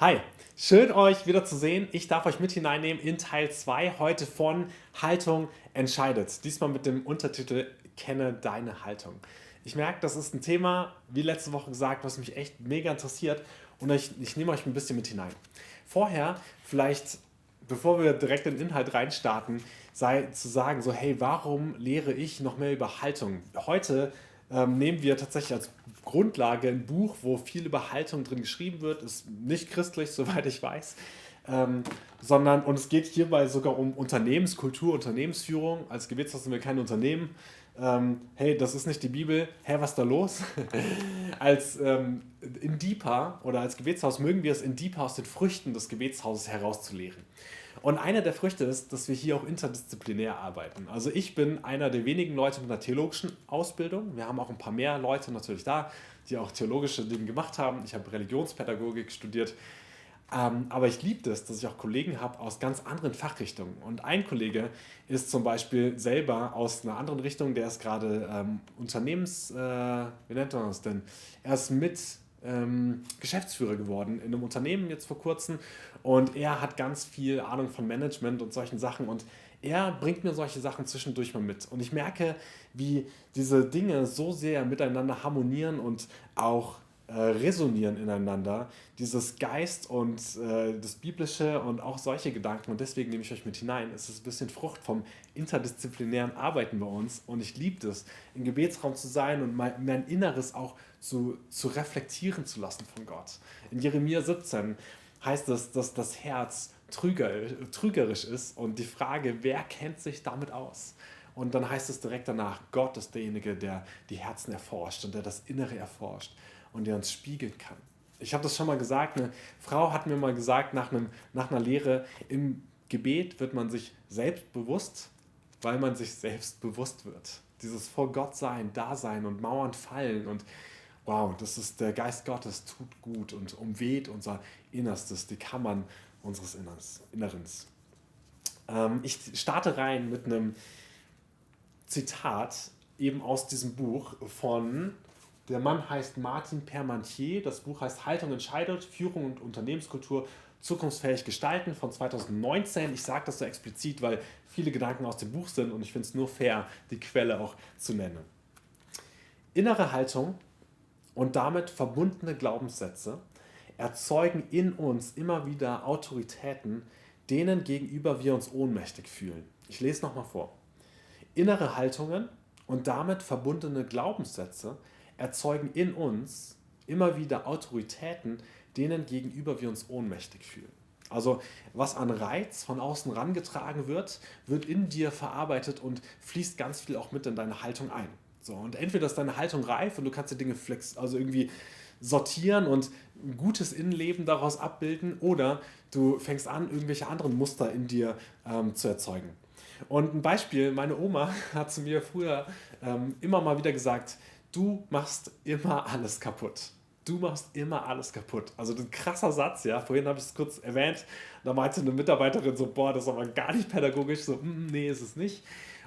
Hi, schön euch wieder zu sehen. Ich darf euch mit hineinnehmen in Teil 2 heute von Haltung entscheidet. Diesmal mit dem Untertitel Kenne deine Haltung. Ich merke, das ist ein Thema, wie letzte Woche gesagt, was mich echt mega interessiert und ich, ich nehme euch ein bisschen mit hinein. Vorher vielleicht, bevor wir direkt in den Inhalt reinstarten, sei zu sagen, so hey, warum lehre ich noch mehr über Haltung? Heute ähm, nehmen wir tatsächlich als Grundlage ein Buch, wo viel über Haltung drin geschrieben wird. Ist nicht christlich, soweit ich weiß. Ähm, sondern, und es geht hierbei sogar um Unternehmenskultur, Unternehmensführung. Als Gebetshaus sind wir kein Unternehmen. Ähm, hey, das ist nicht die Bibel. Hä, was ist da los? als ähm, in oder als Gebetshaus mögen wir es in Deeper aus den Früchten des Gebetshauses herauszulehren. Und einer der Früchte ist, dass wir hier auch interdisziplinär arbeiten. Also ich bin einer der wenigen Leute mit einer theologischen Ausbildung. Wir haben auch ein paar mehr Leute natürlich da, die auch theologische Dinge gemacht haben. Ich habe Religionspädagogik studiert. Ähm, aber ich liebe es, dass ich auch Kollegen habe aus ganz anderen Fachrichtungen. Und ein Kollege ist zum Beispiel selber aus einer anderen Richtung, der ist gerade ähm, Unternehmens, äh, wie nennt man das denn? Er ist mit ähm, Geschäftsführer geworden in einem Unternehmen jetzt vor kurzem und er hat ganz viel Ahnung von Management und solchen Sachen und er bringt mir solche Sachen zwischendurch mal mit und ich merke, wie diese Dinge so sehr miteinander harmonieren und auch äh, resonieren ineinander, dieses Geist und äh, das Biblische und auch solche Gedanken. Und deswegen nehme ich euch mit hinein. Es ist ein bisschen Frucht vom interdisziplinären Arbeiten bei uns. Und ich liebe es, im Gebetsraum zu sein und mein, mein Inneres auch zu, zu reflektieren zu lassen von Gott. In Jeremia 17 heißt es, dass das Herz trügerisch ist und die Frage, wer kennt sich damit aus? Und dann heißt es direkt danach, Gott ist derjenige, der die Herzen erforscht und der das Innere erforscht und der uns spiegeln kann. Ich habe das schon mal gesagt, eine Frau hat mir mal gesagt, nach, einem, nach einer Lehre, im Gebet wird man sich selbst bewusst, weil man sich selbst bewusst wird. Dieses vor Gott sein, Dasein und Mauern fallen und wow, das ist der Geist Gottes, tut gut und umweht unser Innerstes, die Kammern unseres Innerens. Ähm, ich starte rein mit einem Zitat eben aus diesem Buch von der Mann heißt Martin Permantier. Das Buch heißt Haltung entscheidet, Führung und Unternehmenskultur zukunftsfähig gestalten von 2019. Ich sage das so explizit, weil viele Gedanken aus dem Buch sind und ich finde es nur fair, die Quelle auch zu nennen. Innere Haltung und damit verbundene Glaubenssätze erzeugen in uns immer wieder Autoritäten, denen gegenüber wir uns ohnmächtig fühlen. Ich lese nochmal vor. Innere Haltungen und damit verbundene Glaubenssätze erzeugen in uns immer wieder Autoritäten, denen gegenüber wir uns ohnmächtig fühlen. Also was an Reiz von außen rangetragen wird, wird in dir verarbeitet und fließt ganz viel auch mit in deine Haltung ein. So, und entweder ist deine Haltung reif und du kannst die Dinge flex, also irgendwie sortieren und ein gutes Innenleben daraus abbilden, oder du fängst an, irgendwelche anderen Muster in dir ähm, zu erzeugen. Und ein Beispiel, meine Oma hat zu mir früher ähm, immer mal wieder gesagt, du machst immer alles kaputt. Du machst immer alles kaputt. Also ein krasser Satz, ja. Vorhin habe ich es kurz erwähnt. Da meinte eine Mitarbeiterin so, boah, das ist aber gar nicht pädagogisch. So, mm, nee, ist es nicht.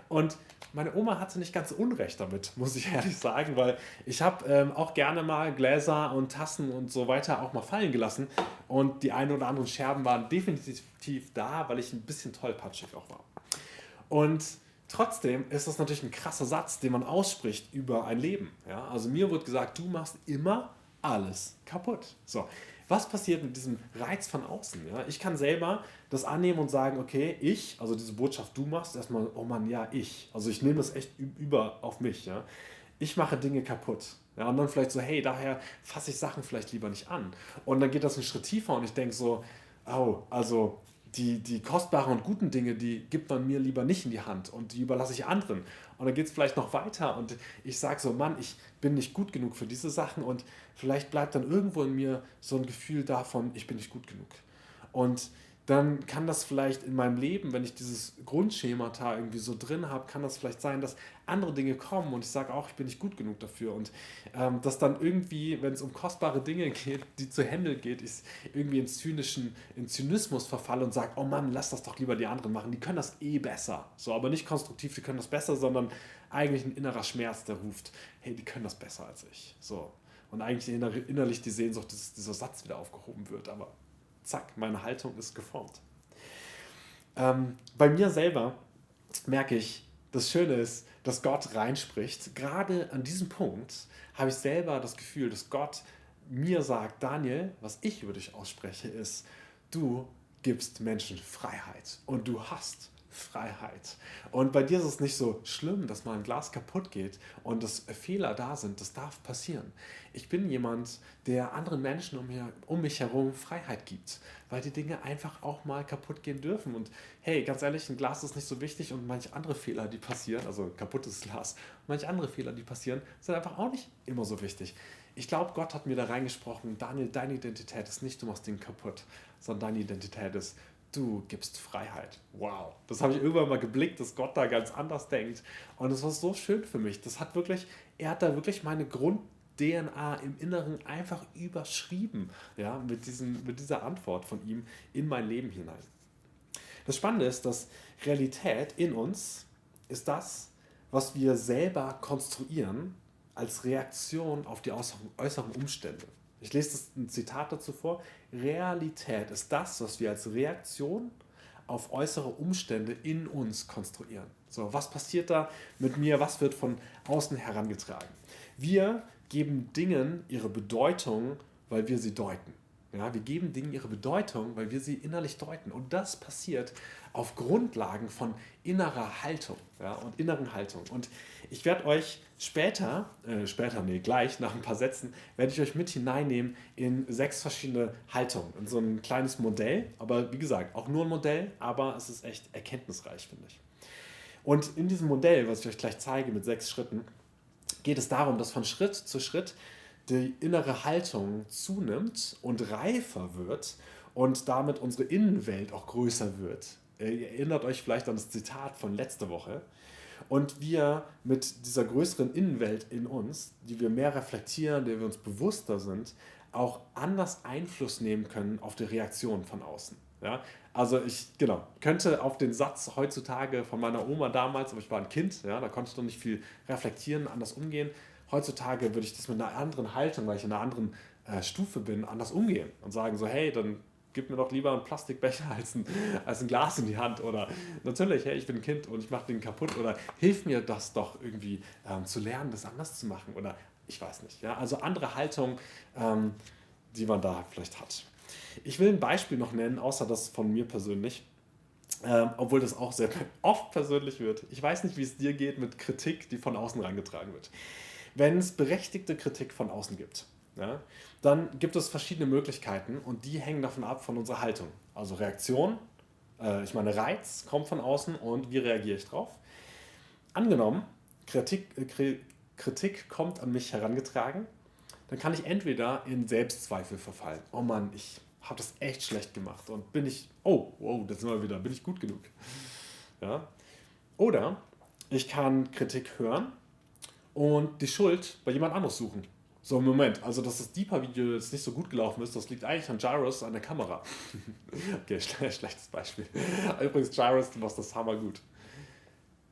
Und meine Oma hatte nicht ganz unrecht damit, muss ich ehrlich sagen, weil ich habe ähm, auch gerne mal Gläser und Tassen und so weiter auch mal fallen gelassen. Und die ein oder anderen Scherben waren definitiv da, weil ich ein bisschen tollpatschig auch war. Und Trotzdem ist das natürlich ein krasser Satz, den man ausspricht über ein Leben. Ja? Also mir wird gesagt, du machst immer alles kaputt. So, was passiert mit diesem Reiz von außen? Ja? Ich kann selber das annehmen und sagen, okay, ich, also diese Botschaft, du machst erstmal, oh Mann, ja, ich. Also ich nehme das echt über auf mich. Ja? Ich mache Dinge kaputt. Ja, und dann vielleicht so, hey, daher fasse ich Sachen vielleicht lieber nicht an. Und dann geht das einen Schritt tiefer und ich denke so, oh, also die, die kostbaren und guten Dinge, die gibt man mir lieber nicht in die Hand und die überlasse ich anderen. Und dann geht es vielleicht noch weiter und ich sage so, Mann, ich bin nicht gut genug für diese Sachen und vielleicht bleibt dann irgendwo in mir so ein Gefühl davon, ich bin nicht gut genug. Und dann kann das vielleicht in meinem Leben, wenn ich dieses Grundschemata irgendwie so drin habe, kann das vielleicht sein, dass andere Dinge kommen und ich sage auch, ich bin nicht gut genug dafür. Und ähm, dass dann irgendwie, wenn es um kostbare Dinge geht, die zu handeln geht, ich irgendwie in zynischen, in Zynismus verfalle und sage, oh Mann, lass das doch lieber die anderen machen, die können das eh besser. So, aber nicht konstruktiv, die können das besser, sondern eigentlich ein innerer Schmerz, der ruft, hey, die können das besser als ich. So. Und eigentlich innerlich die Sehnsucht, dass dieser Satz wieder aufgehoben wird, aber zack, meine Haltung ist geformt. Ähm, bei mir selber merke ich, das Schöne ist, dass Gott reinspricht. Gerade an diesem Punkt habe ich selber das Gefühl, dass Gott mir sagt, Daniel, was ich über dich ausspreche, ist, du gibst Menschen Freiheit und du hast Freiheit. Und bei dir ist es nicht so schlimm, dass mal ein Glas kaputt geht und dass Fehler da sind. Das darf passieren. Ich bin jemand, der anderen Menschen um, mir, um mich herum Freiheit gibt, weil die Dinge einfach auch mal kaputt gehen dürfen. Und hey, ganz ehrlich, ein Glas ist nicht so wichtig und manche andere Fehler, die passieren, also kaputtes Glas, manche andere Fehler, die passieren, sind einfach auch nicht immer so wichtig. Ich glaube, Gott hat mir da reingesprochen, Daniel, deine Identität ist nicht, du machst Dinge kaputt, sondern deine Identität ist, du gibst Freiheit. Wow. Das habe ich irgendwann mal geblickt, dass Gott da ganz anders denkt. Und es war so schön für mich. Das hat wirklich, er hat da wirklich meine Grund-DNA im Inneren einfach überschrieben, ja, mit, diesen, mit dieser Antwort von ihm in mein Leben hinein. Das Spannende ist, dass Realität in uns ist das, was wir selber konstruieren als Reaktion auf die äußeren Umstände. Ich lese das, ein Zitat dazu vor. Realität ist das, was wir als Reaktion auf äußere Umstände in uns konstruieren. So, was passiert da mit mir? Was wird von außen herangetragen? Wir geben Dingen ihre Bedeutung, weil wir sie deuten. Ja, wir geben Dingen ihre Bedeutung, weil wir sie innerlich deuten. Und das passiert auf Grundlagen von innerer Haltung ja, und inneren Haltung. Und ich werde euch später, äh, später, nee, gleich nach ein paar Sätzen, werde ich euch mit hineinnehmen in sechs verschiedene Haltungen. In so ein kleines Modell, aber wie gesagt, auch nur ein Modell, aber es ist echt erkenntnisreich, finde ich. Und in diesem Modell, was ich euch gleich zeige mit sechs Schritten, geht es darum, dass von Schritt zu Schritt die innere Haltung zunimmt und reifer wird und damit unsere Innenwelt auch größer wird. Ihr erinnert euch vielleicht an das Zitat von letzter Woche. Und wir mit dieser größeren Innenwelt in uns, die wir mehr reflektieren, der wir uns bewusster sind, auch anders Einfluss nehmen können auf die Reaktion von außen. Ja? Also ich, genau, könnte auf den Satz heutzutage von meiner Oma damals, aber ich war ein Kind, ja, da konnte ich noch nicht viel reflektieren, anders umgehen. Heutzutage würde ich das mit einer anderen Haltung, weil ich in einer anderen äh, Stufe bin, anders umgehen und sagen so, hey, dann gib mir doch lieber einen Plastikbecher als ein, als ein Glas in die Hand. Oder natürlich, hey, ich bin ein Kind und ich mache den kaputt. Oder hilf mir das doch irgendwie ähm, zu lernen, das anders zu machen. Oder ich weiß nicht. Ja? Also andere Haltung, ähm, die man da vielleicht hat. Ich will ein Beispiel noch nennen, außer das von mir persönlich. Ähm, obwohl das auch sehr oft persönlich wird. Ich weiß nicht, wie es dir geht mit Kritik, die von außen herangetragen wird. Wenn es berechtigte Kritik von außen gibt, ja, dann gibt es verschiedene Möglichkeiten und die hängen davon ab von unserer Haltung. Also Reaktion, äh, ich meine Reiz kommt von außen und wie reagiere ich drauf. Angenommen, Kritik, äh, Kritik kommt an mich herangetragen, dann kann ich entweder in Selbstzweifel verfallen. Oh Mann, ich habe das echt schlecht gemacht und bin ich, oh, wow, da sind wir wieder, bin ich gut genug. Ja? Oder ich kann Kritik hören und die Schuld bei jemand anderes suchen. So, Moment, also dass das Deeper-Video jetzt nicht so gut gelaufen ist, das liegt eigentlich an Gyros an der Kamera. okay, schlechtes Beispiel. Übrigens, Gyros, du machst das hammer gut.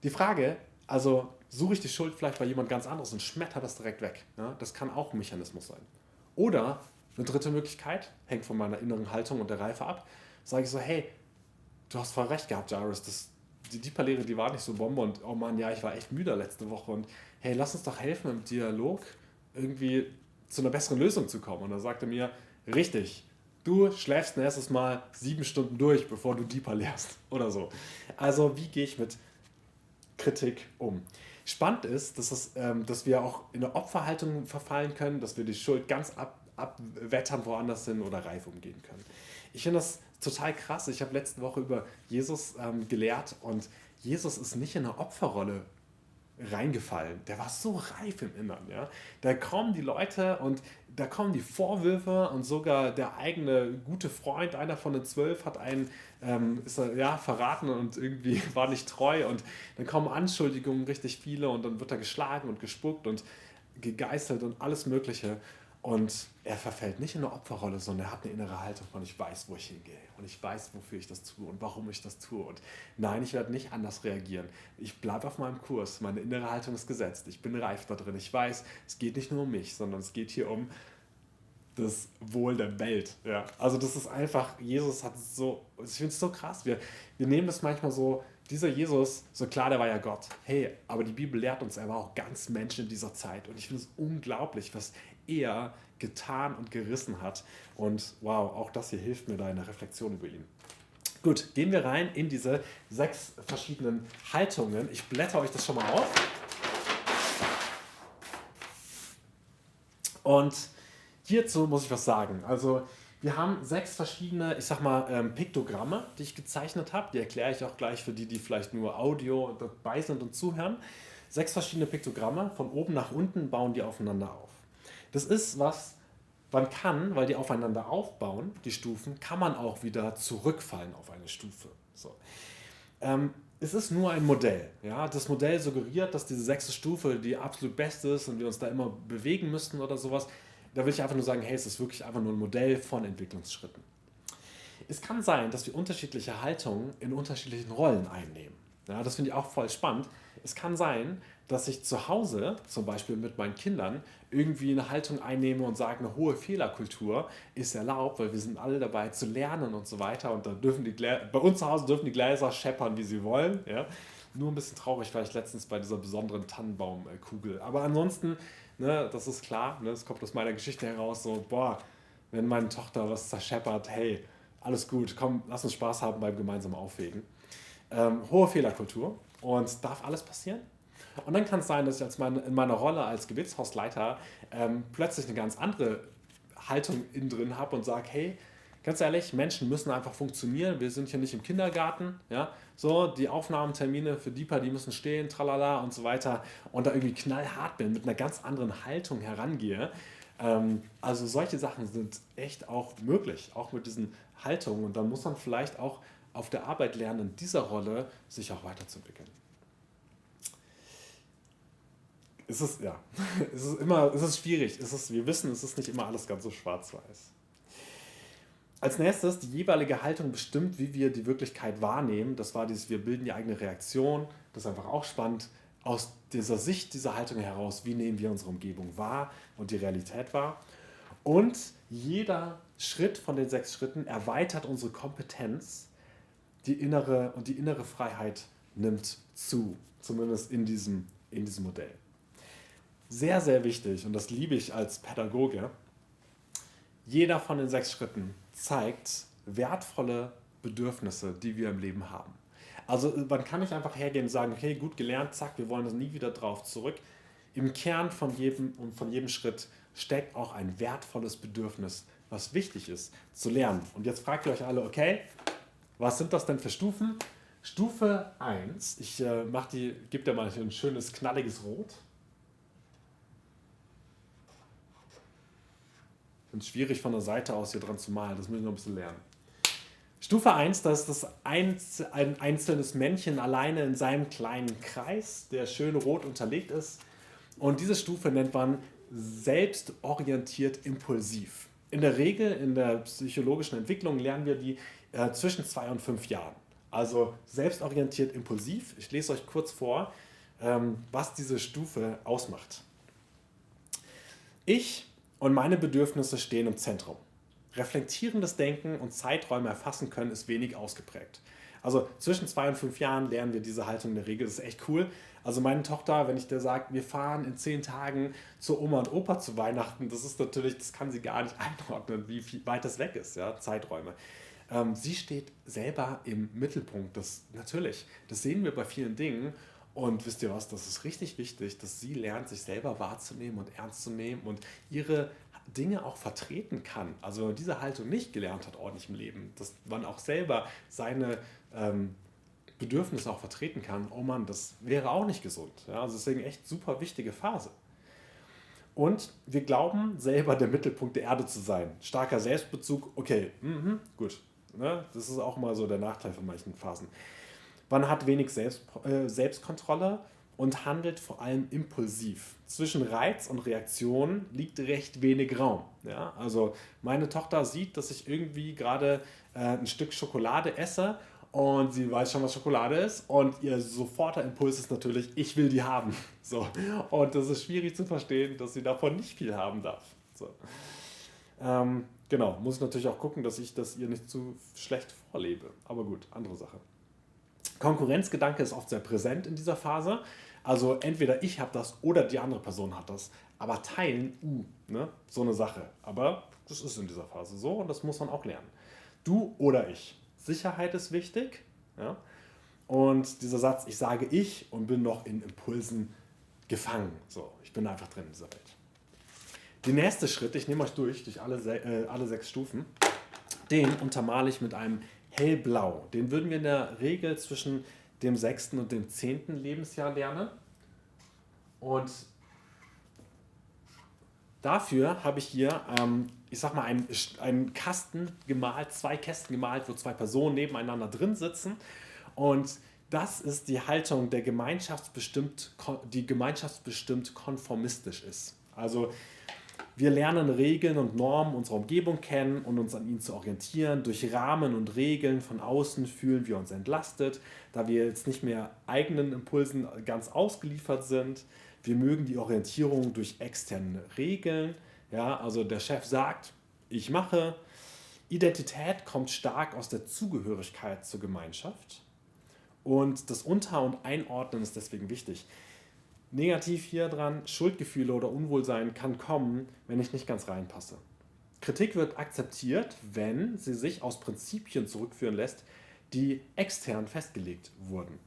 Die Frage, also suche ich die Schuld vielleicht bei jemand ganz anderes und schmetter das direkt weg. Ja? Das kann auch ein Mechanismus sein. Oder eine dritte Möglichkeit, hängt von meiner inneren Haltung und der Reife ab, sage ich so, hey, du hast voll recht gehabt, Gyros, das, die Deeper-Lehre, die war nicht so Bombe und oh Mann, ja, ich war echt müde letzte Woche und hey, lass uns doch helfen im Dialog irgendwie zu einer besseren Lösung zu kommen. Und er sagte mir, richtig, du schläfst nächstes Mal sieben Stunden durch, bevor du Deeper lehrst oder so. Also wie gehe ich mit Kritik um? Spannend ist, dass, es, ähm, dass wir auch in eine Opferhaltung verfallen können, dass wir die Schuld ganz ab, abwettern woanders hin oder reif umgehen können. Ich finde das total krass. Ich habe letzte Woche über Jesus ähm, gelehrt und Jesus ist nicht in einer Opferrolle reingefallen. Der war so reif im Innern. Ja? Da kommen die Leute und da kommen die Vorwürfe und sogar der eigene gute Freund, einer von den zwölf, hat einen ähm, ist ja, verraten und irgendwie war nicht treu und dann kommen Anschuldigungen richtig viele und dann wird er geschlagen und gespuckt und gegeißelt und alles Mögliche. Und er verfällt nicht in eine Opferrolle, sondern er hat eine innere Haltung von, ich weiß, wo ich hingehe und ich weiß, wofür ich das tue und warum ich das tue. Und nein, ich werde nicht anders reagieren. Ich bleibe auf meinem Kurs. Meine innere Haltung ist gesetzt. Ich bin reif da drin. Ich weiß, es geht nicht nur um mich, sondern es geht hier um das Wohl der Welt. Ja. Also das ist einfach, Jesus hat so, ich finde es so krass. Wir, wir nehmen das manchmal so, dieser Jesus, so klar, der war ja Gott. Hey, aber die Bibel lehrt uns, er war auch ganz Mensch in dieser Zeit. Und ich finde es unglaublich, was er getan und gerissen hat. Und wow, auch das hier hilft mir da in der Reflexion über ihn. Gut, gehen wir rein in diese sechs verschiedenen Haltungen. Ich blätter euch das schon mal auf. Und hierzu muss ich was sagen. Also wir haben sechs verschiedene, ich sag mal, ähm, Piktogramme, die ich gezeichnet habe. Die erkläre ich auch gleich für die, die vielleicht nur Audio dabei sind und zuhören. Sechs verschiedene Piktogramme, von oben nach unten bauen die aufeinander auf. Das ist was, man kann, weil die aufeinander aufbauen, die Stufen, kann man auch wieder zurückfallen auf eine Stufe. So. Ähm, es ist nur ein Modell. Ja? Das Modell suggeriert, dass diese sechste Stufe die absolut beste ist und wir uns da immer bewegen müssten oder sowas. Da will ich einfach nur sagen, hey, es ist wirklich einfach nur ein Modell von Entwicklungsschritten. Es kann sein, dass wir unterschiedliche Haltungen in unterschiedlichen Rollen einnehmen. Ja, das finde ich auch voll spannend. Es kann sein, dass ich zu Hause, zum Beispiel mit meinen Kindern, irgendwie eine Haltung einnehme und sage, eine hohe Fehlerkultur ist erlaubt, weil wir sind alle dabei zu lernen und so weiter. Und dann dürfen die Glä bei uns zu Hause dürfen die Gläser scheppern, wie sie wollen. Ja? Nur ein bisschen traurig war ich letztens bei dieser besonderen Tannenbaumkugel. Aber ansonsten, ne, das ist klar, ne, das kommt aus meiner Geschichte heraus, so, boah, wenn meine Tochter was zerscheppert, hey, alles gut, komm, lass uns Spaß haben beim gemeinsamen Aufwägen. Ähm, hohe Fehlerkultur und darf alles passieren? Und dann kann es sein, dass ich als meine, in meiner Rolle als Gebetshausleiter ähm, plötzlich eine ganz andere Haltung innen drin habe und sage, hey, ganz ehrlich, Menschen müssen einfach funktionieren. Wir sind hier nicht im Kindergarten. Ja? So, die Aufnahmetermine für DIPA, die müssen stehen, tralala und so weiter. Und da irgendwie knallhart bin, mit einer ganz anderen Haltung herangehe. Ähm, also solche Sachen sind echt auch möglich, auch mit diesen Haltungen. Und dann muss man vielleicht auch auf der Arbeit lernen, in dieser Rolle sich auch weiterzuentwickeln es ist, ja, es ist immer, es ist schwierig. Wir wissen, es ist nicht immer alles ganz so schwarz-weiß. Als nächstes, die jeweilige Haltung bestimmt, wie wir die Wirklichkeit wahrnehmen. Das war dieses, wir bilden die eigene Reaktion. Das ist einfach auch spannend. Aus dieser Sicht dieser Haltung heraus, wie nehmen wir unsere Umgebung wahr und die Realität wahr. Und jeder Schritt von den sechs Schritten erweitert unsere Kompetenz, die innere und die innere Freiheit nimmt zu, zumindest in diesem, in diesem Modell sehr, sehr wichtig, und das liebe ich als Pädagoge, jeder von den sechs Schritten zeigt wertvolle Bedürfnisse, die wir im Leben haben. Also man kann nicht einfach hergehen und sagen, okay, gut gelernt, zack, wir wollen das nie wieder drauf zurück. Im Kern von jedem von jedem Schritt steckt auch ein wertvolles Bedürfnis, was wichtig ist, zu lernen. Und jetzt fragt ihr euch alle, okay, was sind das denn für Stufen? Stufe 1, ich äh, gebe dir mal ein schönes knalliges Rot. Finde es schwierig von der Seite aus hier dran zu malen. Das müssen wir noch ein bisschen lernen. Stufe 1, das ist das Einz ein einzelnes Männchen alleine in seinem kleinen Kreis, der schön rot unterlegt ist. Und diese Stufe nennt man selbstorientiert impulsiv. In der Regel in der psychologischen Entwicklung lernen wir die äh, zwischen zwei und fünf Jahren. Also selbstorientiert impulsiv. Ich lese euch kurz vor, ähm, was diese Stufe ausmacht. Ich und meine Bedürfnisse stehen im Zentrum. Reflektierendes Denken und Zeiträume erfassen können ist wenig ausgeprägt. Also zwischen zwei und fünf Jahren lernen wir diese Haltung in der Regel. Das ist echt cool. Also meine Tochter, wenn ich der sage, wir fahren in zehn Tagen zur Oma und Opa zu Weihnachten, das ist natürlich, das kann sie gar nicht einordnen, wie weit das weg ist, ja, Zeiträume. Ähm, sie steht selber im Mittelpunkt. Das natürlich, das sehen wir bei vielen Dingen. Und wisst ihr was, das ist richtig wichtig, dass sie lernt, sich selber wahrzunehmen und ernst zu nehmen und ihre Dinge auch vertreten kann. Also wenn man diese Haltung nicht gelernt hat, ordentlich im Leben, dass man auch selber seine ähm, Bedürfnisse auch vertreten kann, oh Mann, das wäre auch nicht gesund. Ja, also deswegen echt super wichtige Phase. Und wir glauben, selber der Mittelpunkt der Erde zu sein. Starker Selbstbezug, okay, mhm, gut. Ne? Das ist auch mal so der Nachteil von manchen Phasen. Man hat wenig Selbst, äh, Selbstkontrolle und handelt vor allem impulsiv. Zwischen Reiz und Reaktion liegt recht wenig Raum. Ja? Also meine Tochter sieht, dass ich irgendwie gerade äh, ein Stück Schokolade esse und sie weiß schon, was Schokolade ist und ihr soforter Impuls ist natürlich, ich will die haben. So. Und das ist schwierig zu verstehen, dass sie davon nicht viel haben darf. So. Ähm, genau, muss ich natürlich auch gucken, dass ich das ihr nicht zu schlecht vorlebe. Aber gut, andere Sache. Konkurrenzgedanke ist oft sehr präsent in dieser Phase. Also entweder ich habe das oder die andere Person hat das. Aber teilen, uh, ne? so eine Sache. Aber das ist in dieser Phase so und das muss man auch lernen. Du oder ich. Sicherheit ist wichtig. Ja? Und dieser Satz, ich sage ich und bin noch in Impulsen gefangen. So, ich bin einfach drin in dieser Welt. Der nächste Schritt, ich nehme euch durch, durch alle, äh, alle sechs Stufen, den untermale ich mit einem hellblau. Den würden wir in der Regel zwischen dem sechsten und dem zehnten Lebensjahr lernen. Und dafür habe ich hier, ähm, ich sag mal, einen, einen Kasten gemalt, zwei Kästen gemalt, wo zwei Personen nebeneinander drin sitzen. Und das ist die Haltung, der gemeinschaftsbestimmt, die gemeinschaftsbestimmt konformistisch ist. Also wir lernen Regeln und Normen unserer Umgebung kennen und uns an ihnen zu orientieren. Durch Rahmen und Regeln von außen fühlen wir uns entlastet, da wir jetzt nicht mehr eigenen Impulsen ganz ausgeliefert sind. Wir mögen die Orientierung durch externe Regeln. Ja, also der Chef sagt, ich mache. Identität kommt stark aus der Zugehörigkeit zur Gemeinschaft. Und das Unter- und Einordnen ist deswegen wichtig. Negativ hier dran, Schuldgefühle oder Unwohlsein kann kommen, wenn ich nicht ganz reinpasse. Kritik wird akzeptiert, wenn sie sich aus Prinzipien zurückführen lässt, die extern festgelegt wurden.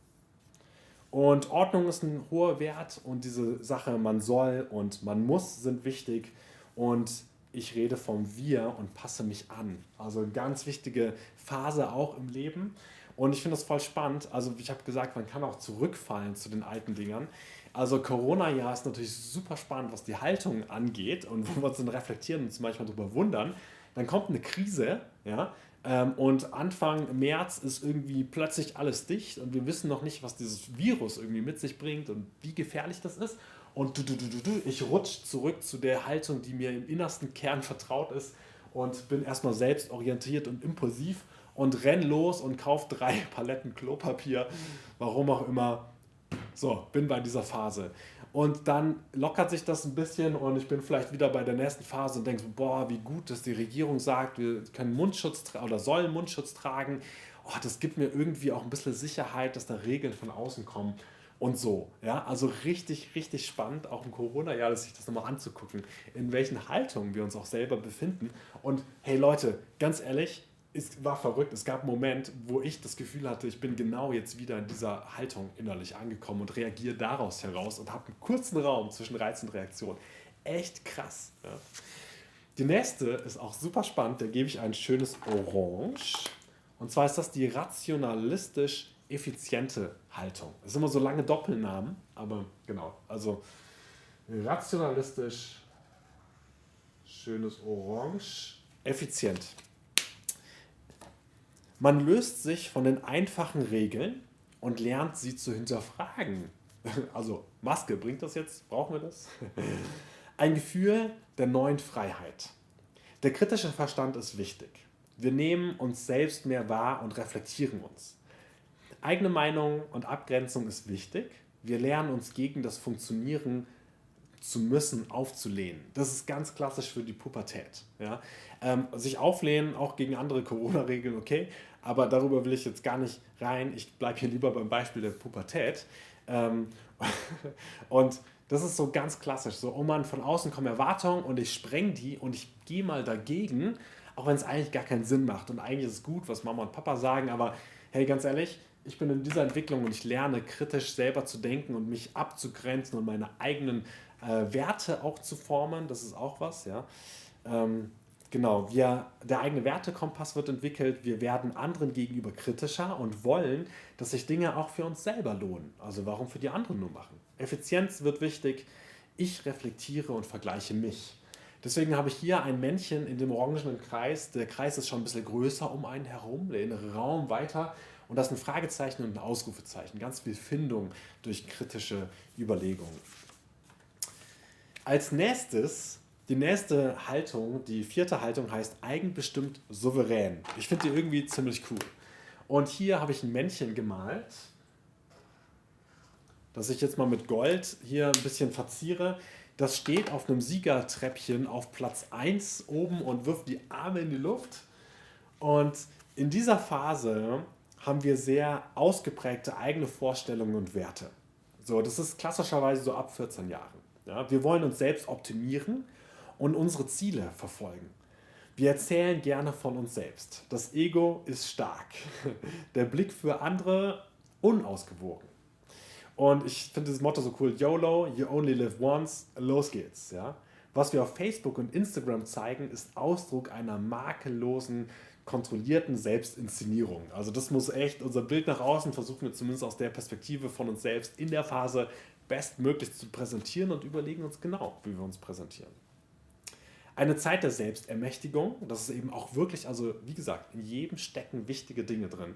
Und Ordnung ist ein hoher Wert und diese Sache, man soll und man muss, sind wichtig. Und ich rede vom Wir und passe mich an. Also eine ganz wichtige Phase auch im Leben. Und ich finde das voll spannend. Also ich habe gesagt, man kann auch zurückfallen zu den alten Dingern. Also Corona-Jahr ist natürlich super spannend, was die Haltung angeht und wo wir uns dann reflektieren und uns manchmal darüber wundern. Dann kommt eine Krise, ja, ähm, und Anfang März ist irgendwie plötzlich alles dicht und wir wissen noch nicht, was dieses Virus irgendwie mit sich bringt und wie gefährlich das ist. Und du, du, du, du, ich rutsche zurück zu der Haltung, die mir im innersten Kern vertraut ist und bin erstmal selbstorientiert und impulsiv und renn los und kauf drei Paletten Klopapier, warum auch immer so, bin bei dieser Phase. Und dann lockert sich das ein bisschen und ich bin vielleicht wieder bei der nächsten Phase und denke, boah, wie gut, dass die Regierung sagt, wir können Mundschutz oder sollen Mundschutz tragen. Oh, das gibt mir irgendwie auch ein bisschen Sicherheit, dass da Regeln von außen kommen und so. Ja, also richtig, richtig spannend, auch im Corona-Jahr, sich das nochmal anzugucken, in welchen Haltungen wir uns auch selber befinden. Und hey Leute, ganz ehrlich, es war verrückt. Es gab einen Moment, wo ich das Gefühl hatte, ich bin genau jetzt wieder in dieser Haltung innerlich angekommen und reagiere daraus heraus und habe einen kurzen Raum zwischen Reiz und Reaktion. Echt krass. Ja. Die nächste ist auch super spannend. Da gebe ich ein schönes Orange. Und zwar ist das die rationalistisch effiziente Haltung. Das sind immer so lange Doppelnamen, aber genau. Also rationalistisch, schönes Orange, effizient. Man löst sich von den einfachen Regeln und lernt sie zu hinterfragen. Also Maske, bringt das jetzt? Brauchen wir das? Ein Gefühl der neuen Freiheit. Der kritische Verstand ist wichtig. Wir nehmen uns selbst mehr wahr und reflektieren uns. Eigene Meinung und Abgrenzung ist wichtig. Wir lernen uns gegen das Funktionieren zu müssen, aufzulehnen. Das ist ganz klassisch für die Pubertät. Ja? Ähm, sich auflehnen, auch gegen andere Corona-Regeln, okay, aber darüber will ich jetzt gar nicht rein. Ich bleibe hier lieber beim Beispiel der Pubertät. Ähm, und das ist so ganz klassisch. So, oh Mann, von außen kommen Erwartungen und ich spreng die und ich gehe mal dagegen, auch wenn es eigentlich gar keinen Sinn macht. Und eigentlich ist es gut, was Mama und Papa sagen, aber hey, ganz ehrlich, ich bin in dieser Entwicklung und ich lerne kritisch selber zu denken und mich abzugrenzen und meine eigenen äh, Werte auch zu formen. Das ist auch was, ja. Ähm, Genau, wir, der eigene Wertekompass wird entwickelt, wir werden anderen gegenüber kritischer und wollen, dass sich Dinge auch für uns selber lohnen. Also warum für die anderen nur machen? Effizienz wird wichtig, ich reflektiere und vergleiche mich. Deswegen habe ich hier ein Männchen in dem orangenen Kreis. Der Kreis ist schon ein bisschen größer um einen herum, der innere Raum weiter. Und das ist ein Fragezeichen und ein Ausrufezeichen. Ganz viel Findung durch kritische Überlegungen. Als nächstes die nächste Haltung, die vierte Haltung heißt eigenbestimmt souverän. Ich finde die irgendwie ziemlich cool. Und hier habe ich ein Männchen gemalt, das ich jetzt mal mit Gold hier ein bisschen verziere. das steht auf einem Siegertreppchen auf Platz 1 oben und wirft die Arme in die Luft. Und in dieser Phase haben wir sehr ausgeprägte eigene Vorstellungen und Werte. So, das ist klassischerweise so ab 14 Jahren. Ja, wir wollen uns selbst optimieren und unsere Ziele verfolgen. Wir erzählen gerne von uns selbst. Das Ego ist stark. Der Blick für andere unausgewogen. Und ich finde das Motto so cool: YOLO, you only live once, los geht's. Ja? Was wir auf Facebook und Instagram zeigen, ist Ausdruck einer makellosen, kontrollierten Selbstinszenierung. Also, das muss echt unser Bild nach außen versuchen wir zumindest aus der Perspektive von uns selbst in der Phase bestmöglich zu präsentieren und überlegen uns genau, wie wir uns präsentieren. Eine Zeit der Selbstermächtigung, das ist eben auch wirklich, also wie gesagt, in jedem stecken wichtige Dinge drin.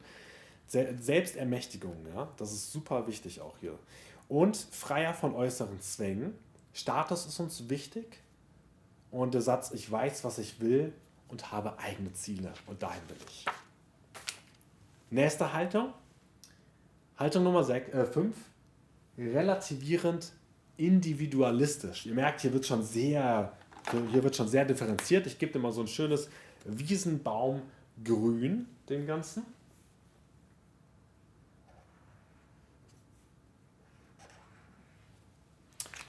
Selbstermächtigung, ja, das ist super wichtig auch hier. Und freier von äußeren Zwängen. Status ist uns wichtig. Und der Satz, ich weiß, was ich will und habe eigene Ziele und dahin will ich. Nächste Haltung. Haltung Nummer 5. Äh, relativierend individualistisch. Ihr merkt, hier wird schon sehr hier wird schon sehr differenziert. Ich gebe dir mal so ein schönes Wiesenbaumgrün, dem Ganzen.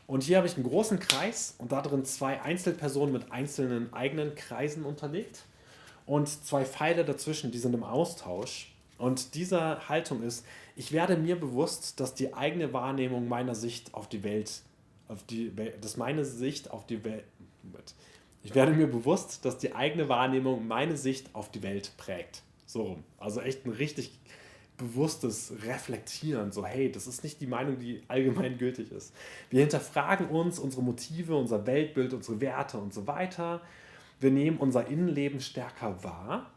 Und hier habe ich einen großen Kreis und da drin zwei Einzelpersonen mit einzelnen eigenen Kreisen unterlegt und zwei Pfeile dazwischen, die sind im Austausch. Und diese Haltung ist, ich werde mir bewusst, dass die eigene Wahrnehmung meiner Sicht auf die Welt, auf die, dass meine Sicht auf die Welt, wird. Ich werde mir bewusst, dass die eigene Wahrnehmung meine Sicht auf die Welt prägt. So rum. Also echt ein richtig bewusstes Reflektieren. So, hey, das ist nicht die Meinung, die allgemein gültig ist. Wir hinterfragen uns, unsere Motive, unser Weltbild, unsere Werte und so weiter. Wir nehmen unser Innenleben stärker wahr.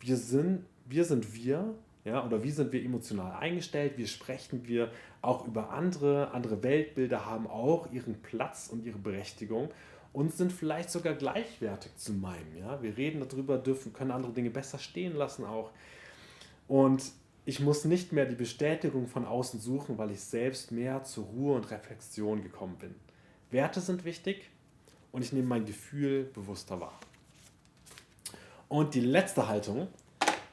Wir sind wir, sind wir ja, oder wie sind wir emotional eingestellt? Wie sprechen wir auch über andere? Andere Weltbilder haben auch ihren Platz und ihre Berechtigung und sind vielleicht sogar gleichwertig zu meinem. Ja? Wir reden darüber, dürfen, können andere Dinge besser stehen lassen auch. Und ich muss nicht mehr die Bestätigung von außen suchen, weil ich selbst mehr zur Ruhe und Reflexion gekommen bin. Werte sind wichtig und ich nehme mein Gefühl bewusster wahr. Und die letzte Haltung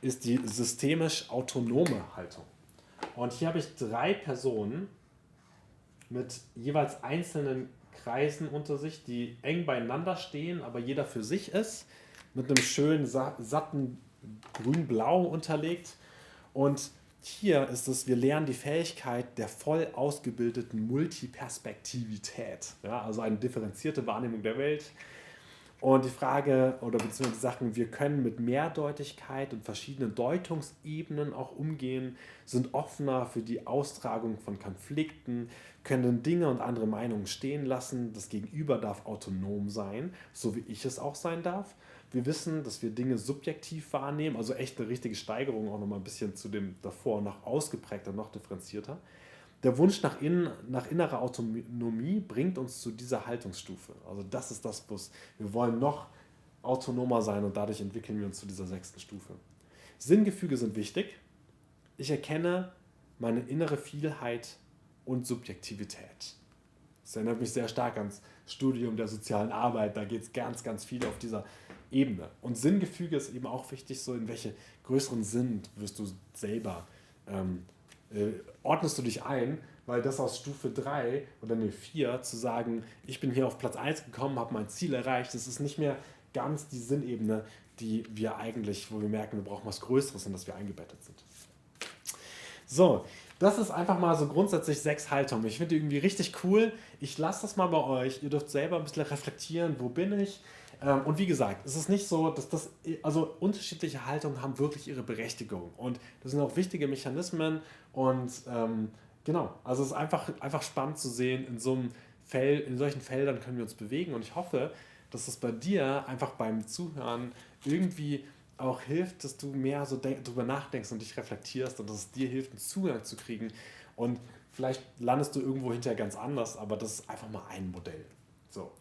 ist die systemisch autonome Haltung. Und hier habe ich drei Personen mit jeweils einzelnen Kreisen unter sich, die eng beieinander stehen, aber jeder für sich ist, mit einem schönen, satten Grün-Blau unterlegt. Und hier ist es, wir lernen die Fähigkeit der voll ausgebildeten Multiperspektivität, ja, also eine differenzierte Wahrnehmung der Welt. Und die Frage oder beziehungsweise Sachen, wir können mit Mehrdeutigkeit und verschiedenen Deutungsebenen auch umgehen, sind offener für die Austragung von Konflikten, können Dinge und andere Meinungen stehen lassen. Das Gegenüber darf autonom sein, so wie ich es auch sein darf. Wir wissen, dass wir Dinge subjektiv wahrnehmen, also echt eine richtige Steigerung, auch nochmal ein bisschen zu dem davor noch ausgeprägter, noch differenzierter. Der Wunsch nach, innen, nach innerer Autonomie bringt uns zu dieser Haltungsstufe. Also das ist das, was wir wollen noch autonomer sein und dadurch entwickeln wir uns zu dieser sechsten Stufe. Sinngefüge sind wichtig. Ich erkenne meine innere Vielheit und Subjektivität. Das erinnert mich sehr stark ans Studium der sozialen Arbeit. Da geht es ganz, ganz viel auf dieser Ebene. Und Sinngefüge ist eben auch wichtig, so in welche größeren Sinn wirst du selber, ähm, äh, ordnest du dich ein, weil das aus Stufe 3 oder eine 4 zu sagen, ich bin hier auf Platz 1 gekommen, habe mein Ziel erreicht, das ist nicht mehr ganz die Sinnebene, die wir eigentlich, wo wir merken, wir brauchen was Größeres, in das wir eingebettet sind. So, das ist einfach mal so grundsätzlich sechs Haltungen. Ich finde die irgendwie richtig cool. Ich lasse das mal bei euch. Ihr dürft selber ein bisschen reflektieren, wo bin ich. Ähm, und wie gesagt, es ist nicht so, dass das, also unterschiedliche Haltungen haben wirklich ihre Berechtigung. Und das sind auch wichtige Mechanismen. Und ähm, genau, also es ist einfach, einfach spannend zu sehen, in so einem Feld, in solchen Feldern können wir uns bewegen. Und ich hoffe, dass das bei dir einfach beim Zuhören irgendwie auch hilft, dass du mehr so darüber nachdenkst und dich reflektierst und dass es dir hilft, einen Zugang zu kriegen. Und vielleicht landest du irgendwo hinterher ganz anders, aber das ist einfach mal ein Modell. So.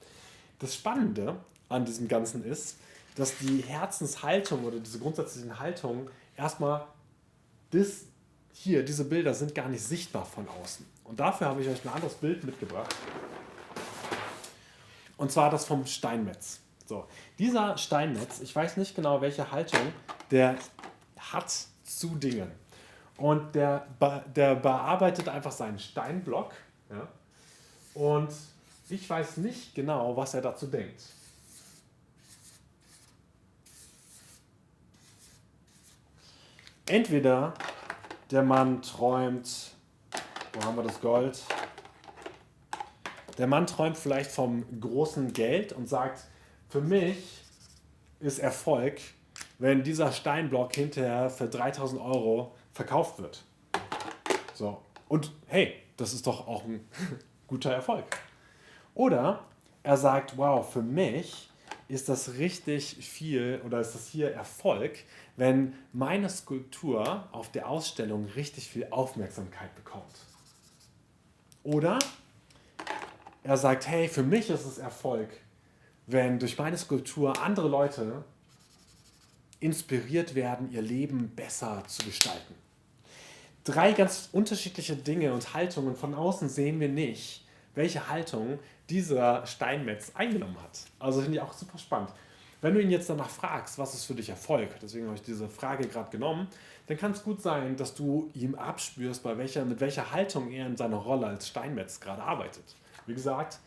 Das Spannende an diesem Ganzen ist, dass die Herzenshaltung oder diese grundsätzlichen Haltungen erstmal das hier, diese Bilder sind gar nicht sichtbar von außen. Und dafür habe ich euch ein anderes Bild mitgebracht. Und zwar das vom Steinmetz. So, dieser Steinmetz, ich weiß nicht genau, welche Haltung der hat zu Dingen. Und der, der bearbeitet einfach seinen Steinblock. Ja? Und ich weiß nicht genau, was er dazu denkt. Entweder der Mann träumt, wo haben wir das Gold? Der Mann träumt vielleicht vom großen Geld und sagt, für mich ist Erfolg, wenn dieser Steinblock hinterher für 3000 Euro verkauft wird. So. Und hey, das ist doch auch ein guter Erfolg. Oder er sagt, wow, für mich ist das richtig viel oder ist das hier Erfolg, wenn meine Skulptur auf der Ausstellung richtig viel Aufmerksamkeit bekommt. Oder er sagt, hey, für mich ist es Erfolg, wenn durch meine Skulptur andere Leute inspiriert werden, ihr Leben besser zu gestalten. Drei ganz unterschiedliche Dinge und Haltungen. Von außen sehen wir nicht, welche Haltung dieser Steinmetz eingenommen hat. Also finde ich auch super spannend. Wenn du ihn jetzt danach fragst, was ist für dich Erfolg, deswegen habe ich diese Frage gerade genommen, dann kann es gut sein, dass du ihm abspürst, bei welcher, mit welcher Haltung er in seiner Rolle als Steinmetz gerade arbeitet. Wie gesagt,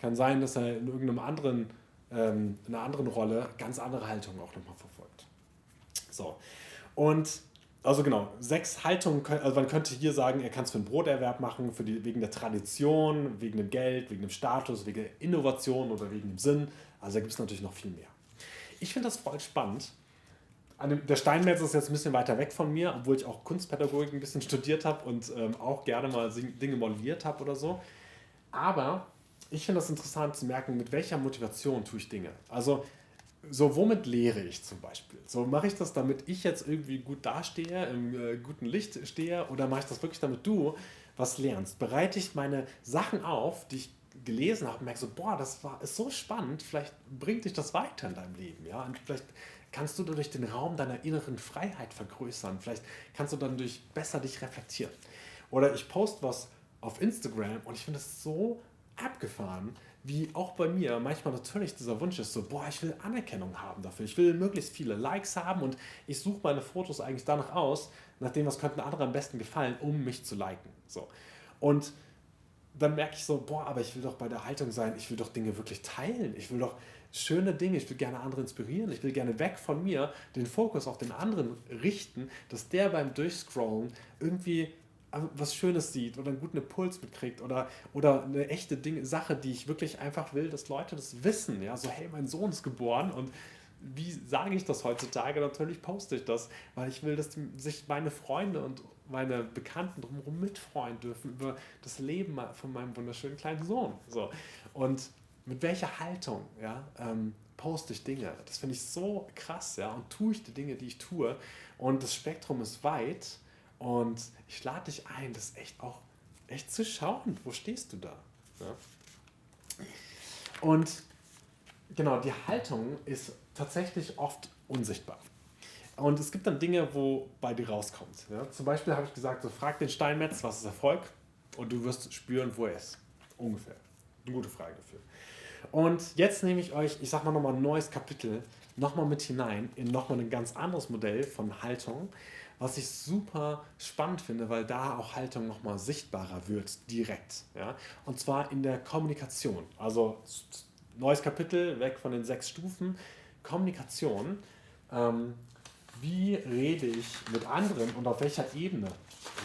kann sein, dass er in irgendeinem anderen, ähm, in einer anderen Rolle ganz andere Haltung auch nochmal verfolgt. So. Und also genau, sechs Haltungen, also man könnte hier sagen, er kann es für einen Broterwerb machen, für die, wegen der Tradition, wegen dem Geld, wegen dem Status, wegen der Innovation oder wegen dem Sinn. Also da gibt es natürlich noch viel mehr. Ich finde das voll spannend. Der Steinmetz ist jetzt ein bisschen weiter weg von mir, obwohl ich auch Kunstpädagogik ein bisschen studiert habe und ähm, auch gerne mal Dinge modelliert habe oder so. Aber ich finde das interessant zu merken, mit welcher Motivation tue ich Dinge. Also so, womit lehre ich zum Beispiel? So, mache ich das, damit ich jetzt irgendwie gut dastehe, im äh, guten Licht stehe, oder mache ich das wirklich, damit du was lernst? Bereite ich meine Sachen auf, die ich gelesen habe, und merke so, boah, das war, ist so spannend, vielleicht bringt dich das weiter in deinem Leben, ja? Und vielleicht kannst du dadurch den Raum deiner inneren Freiheit vergrößern, vielleicht kannst du dann durch besser dich reflektieren. Oder ich poste was auf Instagram und ich finde es so abgefahren, wie auch bei mir manchmal natürlich dieser Wunsch ist, so, boah, ich will Anerkennung haben dafür. Ich will möglichst viele Likes haben und ich suche meine Fotos eigentlich danach aus, nach dem, was könnten andere am besten gefallen, um mich zu liken. So. Und dann merke ich so, boah, aber ich will doch bei der Haltung sein, ich will doch Dinge wirklich teilen. Ich will doch schöne Dinge, ich will gerne andere inspirieren, ich will gerne weg von mir den Fokus auf den anderen richten, dass der beim Durchscrollen irgendwie was Schönes sieht oder einen guten Impuls mitkriegt oder, oder eine echte Ding, Sache, die ich wirklich einfach will, dass Leute das wissen. Ja, so, hey, mein Sohn ist geboren und wie sage ich das heutzutage? Natürlich poste ich das, weil ich will, dass die, sich meine Freunde und meine Bekannten drumherum mitfreuen dürfen über das Leben von meinem wunderschönen kleinen Sohn. So. Und mit welcher Haltung ja, ähm, poste ich Dinge? Das finde ich so krass, ja, und tue ich die Dinge, die ich tue. Und das Spektrum ist weit und ich lade dich ein, das echt auch echt zu schauen. Wo stehst du da? Ja? Und genau, die Haltung ist tatsächlich oft unsichtbar. Und es gibt dann Dinge, wo bei dir rauskommt. Ja? Zum Beispiel habe ich gesagt, so frag den Steinmetz, was ist Erfolg? Und du wirst spüren, wo er ist. Ungefähr. Eine gute Frage dafür. Und jetzt nehme ich euch, ich sag mal nochmal ein neues Kapitel, nochmal mit hinein in nochmal ein ganz anderes Modell von Haltung was ich super spannend finde, weil da auch Haltung nochmal sichtbarer wird, direkt. Ja? Und zwar in der Kommunikation. Also neues Kapitel, weg von den sechs Stufen. Kommunikation. Ähm, wie rede ich mit anderen und auf welcher Ebene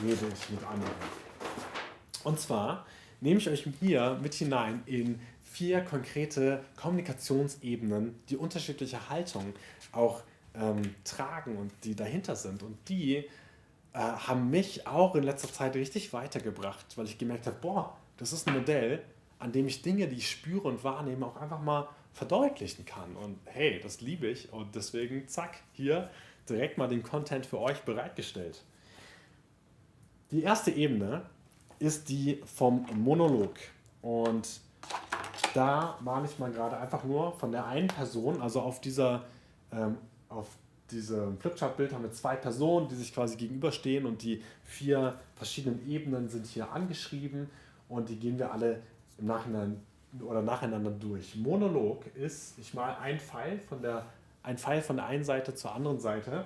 rede ich mit anderen? Und zwar nehme ich euch hier mit hinein in vier konkrete Kommunikationsebenen, die unterschiedliche Haltung auch ähm, tragen und die dahinter sind. Und die äh, haben mich auch in letzter Zeit richtig weitergebracht, weil ich gemerkt habe, boah, das ist ein Modell, an dem ich Dinge, die ich spüre und wahrnehme, auch einfach mal verdeutlichen kann. Und hey, das liebe ich und deswegen, zack, hier direkt mal den Content für euch bereitgestellt. Die erste Ebene ist die vom Monolog. Und da war ich mal gerade einfach nur von der einen Person, also auf dieser ähm, auf diesem Flipchart-Bild haben wir zwei Personen, die sich quasi gegenüberstehen und die vier verschiedenen Ebenen sind hier angeschrieben und die gehen wir alle im Nachhinein oder nacheinander durch. Monolog ist, ich mal ein Pfeil von der, ein Pfeil von der einen Seite zur anderen Seite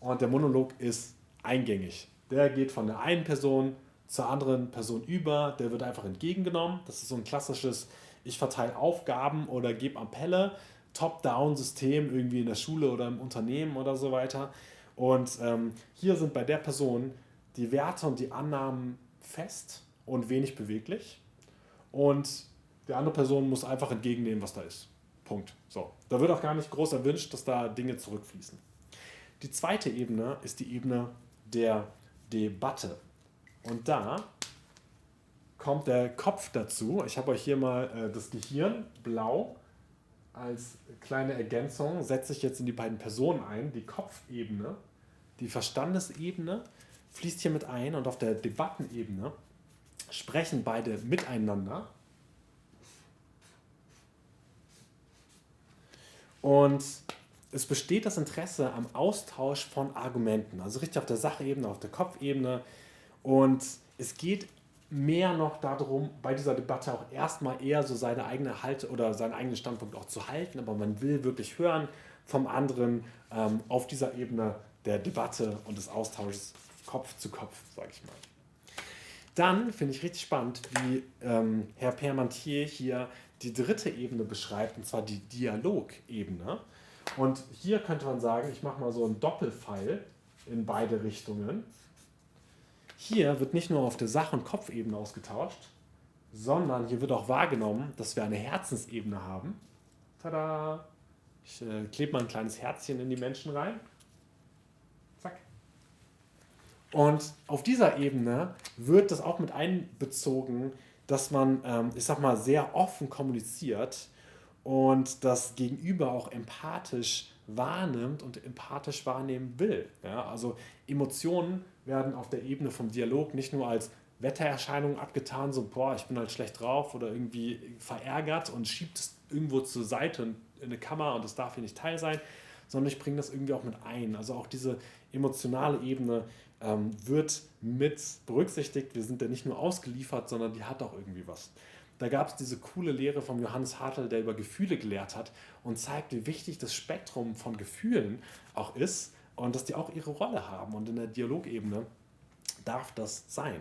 und der Monolog ist eingängig. Der geht von der einen Person zur anderen Person über, der wird einfach entgegengenommen. Das ist so ein klassisches, ich verteile Aufgaben oder gebe Appelle, Top-Down-System irgendwie in der Schule oder im Unternehmen oder so weiter. Und ähm, hier sind bei der Person die Werte und die Annahmen fest und wenig beweglich. Und die andere Person muss einfach entgegennehmen, was da ist. Punkt. So. Da wird auch gar nicht groß erwünscht, dass da Dinge zurückfließen. Die zweite Ebene ist die Ebene der Debatte. Und da kommt der Kopf dazu. Ich habe euch hier mal äh, das Gehirn blau als kleine Ergänzung. Setze ich jetzt in die beiden Personen ein. Die Kopfebene, die Verstandesebene fließt hier mit ein und auf der Debattenebene sprechen beide miteinander. Und es besteht das Interesse am Austausch von Argumenten, also richtig auf der Sachebene, auf der Kopfebene. Und es geht mehr noch darum, bei dieser Debatte auch erstmal eher so seine eigene Halte oder seinen eigenen Standpunkt auch zu halten, aber man will wirklich hören vom anderen ähm, auf dieser Ebene der Debatte und des Austausches Kopf zu Kopf, sage ich mal. Dann finde ich richtig spannend, wie ähm, Herr Permantier hier die dritte Ebene beschreibt, und zwar die Dialogebene. Und hier könnte man sagen, ich mache mal so einen Doppelpfeil in beide Richtungen. Hier wird nicht nur auf der Sach- und Kopfebene ausgetauscht, sondern hier wird auch wahrgenommen, dass wir eine Herzensebene haben. Tada! Ich äh, klebe mal ein kleines Herzchen in die Menschen rein. Zack. Und auf dieser Ebene wird das auch mit einbezogen, dass man, ähm, ich sag mal, sehr offen kommuniziert und das Gegenüber auch empathisch wahrnimmt und empathisch wahrnehmen will. Ja, also Emotionen werden auf der Ebene vom Dialog nicht nur als Wettererscheinungen abgetan, so, boah, ich bin halt schlecht drauf oder irgendwie verärgert und schiebt es irgendwo zur Seite in eine Kammer und das darf hier nicht Teil sein, sondern ich bringe das irgendwie auch mit ein. Also auch diese emotionale Ebene ähm, wird mit berücksichtigt. Wir sind ja nicht nur ausgeliefert, sondern die hat auch irgendwie was. Da gab es diese coole Lehre von Johannes Hartl, der über Gefühle gelehrt hat und zeigt, wie wichtig das Spektrum von Gefühlen auch ist und dass die auch ihre Rolle haben. Und in der Dialogebene darf das sein.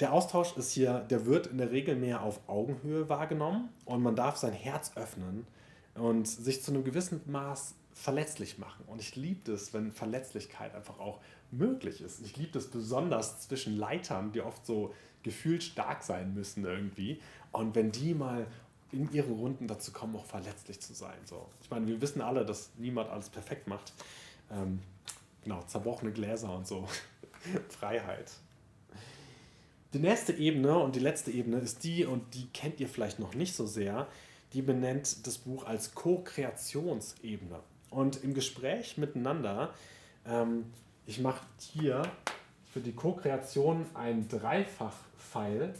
Der Austausch ist hier, der wird in der Regel mehr auf Augenhöhe wahrgenommen und man darf sein Herz öffnen und sich zu einem gewissen Maß verletzlich machen. Und ich liebe es, wenn Verletzlichkeit einfach auch möglich ist. Ich liebe es besonders zwischen Leitern, die oft so gefühlt stark sein müssen irgendwie. Und wenn die mal in ihre Runden dazu kommen, auch verletzlich zu sein. So. Ich meine, wir wissen alle, dass niemand alles perfekt macht. Ähm, genau, zerbrochene Gläser und so. Freiheit. Die nächste Ebene und die letzte Ebene ist die, und die kennt ihr vielleicht noch nicht so sehr, die benennt das Buch als Co-Kreationsebene. Und im Gespräch miteinander, ähm, ich mache hier für die Co-Kreation ein Dreifach-Pfeil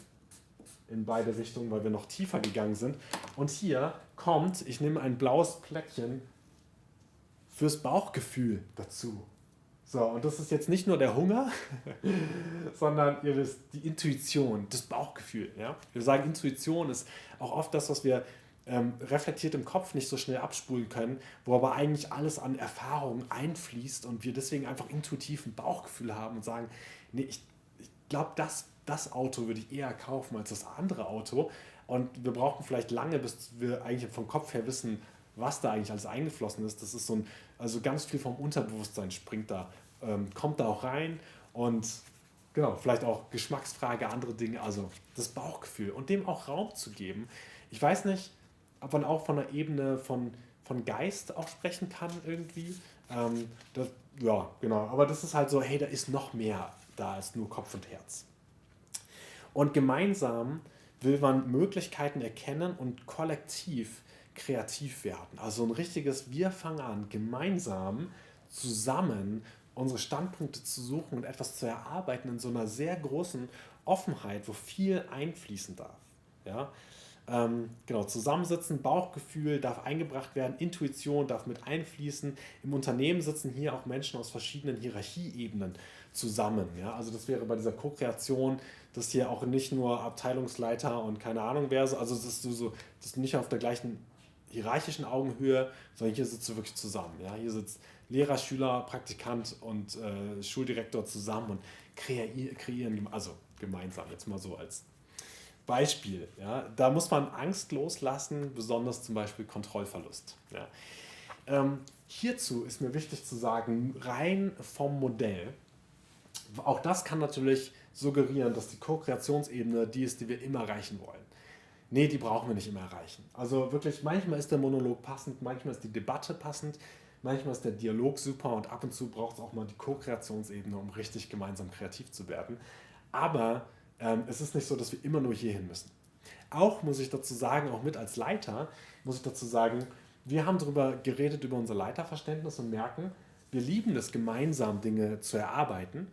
in beide Richtungen, weil wir noch tiefer gegangen sind. Und hier kommt, ich nehme ein blaues Plättchen fürs Bauchgefühl dazu. So, und das ist jetzt nicht nur der Hunger, sondern ihr wisst, die Intuition, das Bauchgefühl. Ja? Wir sagen, Intuition ist auch oft das, was wir ähm, reflektiert im Kopf nicht so schnell abspulen können, wo aber eigentlich alles an Erfahrung einfließt und wir deswegen einfach intuitiv ein Bauchgefühl haben und sagen, nee, ich, ich glaube, das, das Auto würde ich eher kaufen als das andere Auto. Und wir brauchen vielleicht lange, bis wir eigentlich vom Kopf her wissen, was da eigentlich alles eingeflossen ist. Das ist so ein, also ganz viel vom Unterbewusstsein springt da, ähm, kommt da auch rein und genau, vielleicht auch Geschmacksfrage, andere Dinge, also das Bauchgefühl und dem auch Raum zu geben. Ich weiß nicht, ob man auch von der Ebene von, von Geist auch sprechen kann irgendwie. Ähm, das, ja, genau. Aber das ist halt so, hey, da ist noch mehr da als nur Kopf und Herz. Und gemeinsam will man Möglichkeiten erkennen und kollektiv kreativ werden. Also ein richtiges Wir fangen an, gemeinsam zusammen unsere Standpunkte zu suchen und etwas zu erarbeiten in so einer sehr großen Offenheit, wo viel einfließen darf. Ja? Ähm, genau, zusammensitzen, Bauchgefühl darf eingebracht werden, Intuition darf mit einfließen. Im Unternehmen sitzen hier auch Menschen aus verschiedenen Hierarchieebenen zusammen. Ja? Also das wäre bei dieser Co-Kreation, dass hier auch nicht nur Abteilungsleiter und keine Ahnung wer, also dass du so, dass du nicht auf der gleichen hierarchischen Augenhöhe, sondern hier sitzt du wirklich zusammen. Ja? Hier sitzt Lehrer, Schüler, Praktikant und äh, Schuldirektor zusammen und kreieren, kreieren, also gemeinsam, jetzt mal so als Beispiel. Ja? Da muss man Angst loslassen, besonders zum Beispiel Kontrollverlust. Ja? Ähm, hierzu ist mir wichtig zu sagen, rein vom Modell, auch das kann natürlich suggerieren, dass die Co-Kreationsebene die ist, die wir immer erreichen wollen. Nee, die brauchen wir nicht immer erreichen. Also wirklich, manchmal ist der Monolog passend, manchmal ist die Debatte passend, manchmal ist der Dialog super und ab und zu braucht es auch mal die Co-Kreationsebene, um richtig gemeinsam kreativ zu werden. Aber ähm, es ist nicht so, dass wir immer nur hierhin müssen. Auch muss ich dazu sagen, auch mit als Leiter, muss ich dazu sagen, wir haben darüber geredet, über unser Leiterverständnis und merken, wir lieben es, gemeinsam Dinge zu erarbeiten.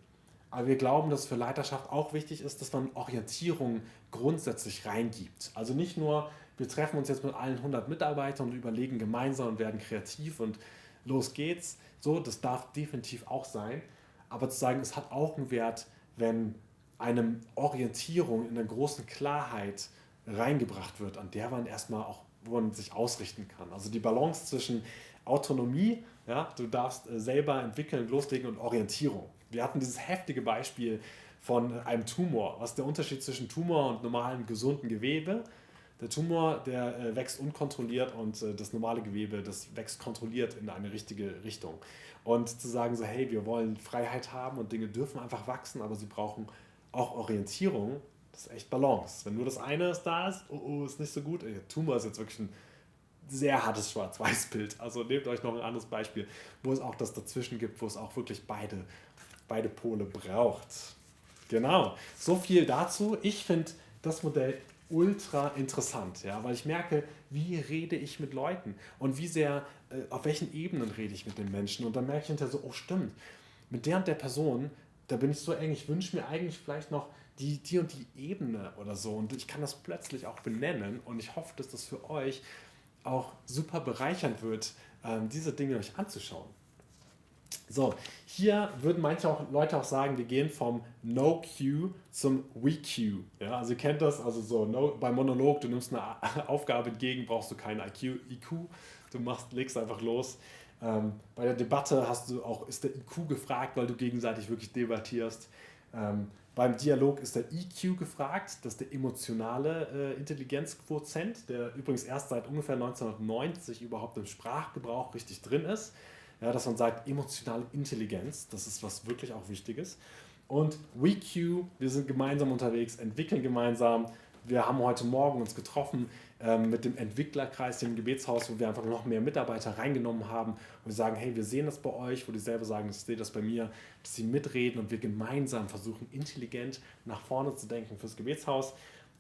Aber wir glauben, dass für Leiterschaft auch wichtig ist, dass man Orientierung grundsätzlich reingibt. Also nicht nur, wir treffen uns jetzt mit allen 100 Mitarbeitern und überlegen gemeinsam und werden kreativ und los geht's. So, das darf definitiv auch sein. Aber zu sagen, es hat auch einen Wert, wenn eine Orientierung in der großen Klarheit reingebracht wird, an der man erstmal auch, wo man sich ausrichten kann. Also die Balance zwischen Autonomie, ja, du darfst äh, selber entwickeln, loslegen und Orientierung. Wir hatten dieses heftige Beispiel von einem Tumor. Was ist der Unterschied zwischen Tumor und normalem gesunden Gewebe? Der Tumor, der äh, wächst unkontrolliert und äh, das normale Gewebe, das wächst kontrolliert in eine richtige Richtung. Und zu sagen so, hey, wir wollen Freiheit haben und Dinge dürfen einfach wachsen, aber sie brauchen auch Orientierung, das ist echt Balance. Wenn nur das eine ist da ist, oh, oh ist nicht so gut. Der Tumor ist jetzt wirklich ein sehr hartes Schwarz-Weiß-Bild. Also nehmt euch noch ein anderes Beispiel, wo es auch das dazwischen gibt, wo es auch wirklich beide, beide Pole braucht. Genau, so viel dazu. Ich finde das Modell ultra interessant, ja, weil ich merke, wie rede ich mit Leuten und wie sehr, äh, auf welchen Ebenen rede ich mit den Menschen. Und dann merke ich hinterher so, oh stimmt, mit der und der Person da bin ich so eng, ich wünsche mir eigentlich vielleicht noch die, die und die Ebene oder so. Und ich kann das plötzlich auch benennen und ich hoffe, dass das für euch auch super bereichernd wird, ähm, diese Dinge euch anzuschauen. So, hier würden manche auch, Leute auch sagen, wir gehen vom No-Q zum We-Q. Ja, also ihr kennt das, also so no, beim Monolog, du nimmst eine Aufgabe entgegen, brauchst du kein IQ, IQ, du machst, legst einfach los. Ähm, bei der Debatte hast du auch, ist der IQ gefragt, weil du gegenseitig wirklich debattierst. Ähm, beim Dialog ist der EQ gefragt, das ist der emotionale äh, Intelligenzquotient, der übrigens erst seit ungefähr 1990 überhaupt im Sprachgebrauch richtig drin ist. Ja, dass man sagt, emotionale Intelligenz, das ist was wirklich auch Wichtiges. Und WeQ, wir sind gemeinsam unterwegs, entwickeln gemeinsam. Wir haben heute Morgen uns getroffen ähm, mit dem Entwicklerkreis hier im Gebetshaus, wo wir einfach noch mehr Mitarbeiter reingenommen haben und wir sagen, hey, wir sehen das bei euch, wo die selber sagen, ich sehe das bei mir, dass sie mitreden und wir gemeinsam versuchen, intelligent nach vorne zu denken fürs Gebetshaus.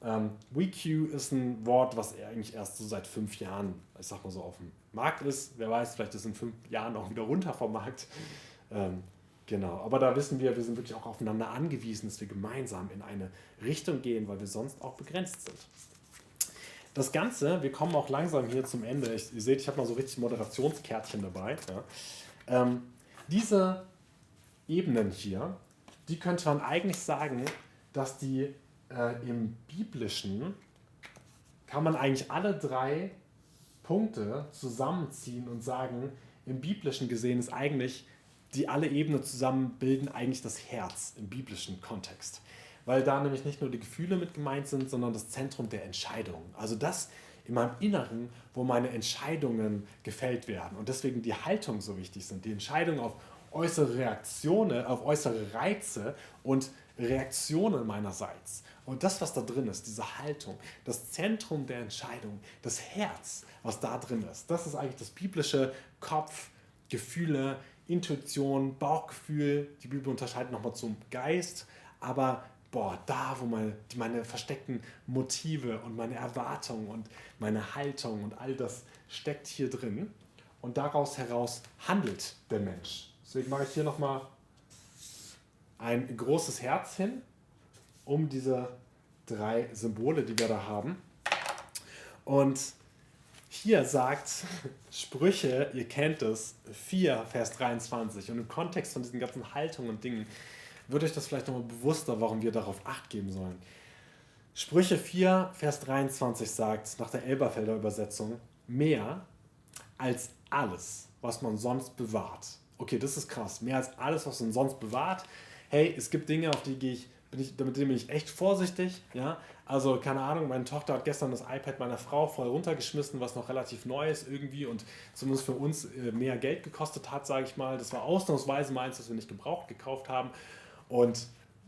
Ähm, WeQ ist ein Wort, was eigentlich erst so seit fünf Jahren, ich sag mal so, auf dem Markt ist. Wer weiß, vielleicht ist es in fünf Jahren auch wieder runter vom Markt. Ähm, genau, aber da wissen wir, wir sind wirklich auch aufeinander angewiesen, dass wir gemeinsam in eine Richtung gehen, weil wir sonst auch begrenzt sind. Das Ganze, wir kommen auch langsam hier zum Ende. Ich, ihr seht, ich habe mal so richtig Moderationskärtchen dabei. Ja. Ähm, diese Ebenen hier, die könnte man eigentlich sagen, dass die äh, im Biblischen, kann man eigentlich alle drei Punkte zusammenziehen und sagen, im Biblischen gesehen ist eigentlich, die alle Ebenen zusammen bilden eigentlich das Herz im biblischen Kontext weil da nämlich nicht nur die Gefühle mit gemeint sind, sondern das Zentrum der Entscheidung. Also das in meinem Inneren, wo meine Entscheidungen gefällt werden und deswegen die Haltung so wichtig sind. Die Entscheidung auf äußere Reaktionen, auf äußere Reize und Reaktionen meinerseits. Und das, was da drin ist, diese Haltung, das Zentrum der Entscheidung, das Herz, was da drin ist, das ist eigentlich das biblische Kopf, Gefühle, Intuition, Bauchgefühl. Die Bibel unterscheidet nochmal zum Geist, aber boah, da, wo meine, meine versteckten Motive und meine Erwartungen und meine Haltung und all das steckt hier drin. Und daraus heraus handelt der Mensch. Deswegen mache ich hier nochmal ein großes Herz hin, um diese drei Symbole, die wir da haben. Und hier sagt Sprüche, ihr kennt es, 4, Vers 23. Und im Kontext von diesen ganzen Haltungen und Dingen wird euch das vielleicht nochmal bewusster, warum wir darauf Acht geben sollen. Sprüche 4, Vers 23 sagt, nach der Elberfelder Übersetzung, mehr als alles, was man sonst bewahrt. Okay, das ist krass. Mehr als alles, was man sonst bewahrt. Hey, es gibt Dinge, auf die gehe ich, bin ich, damit bin ich echt vorsichtig. Ja? Also, keine Ahnung, meine Tochter hat gestern das iPad meiner Frau voll runtergeschmissen, was noch relativ neu ist irgendwie und zumindest für uns äh, mehr Geld gekostet hat, sage ich mal. Das war ausnahmsweise meins, das wir nicht gebraucht gekauft haben. Und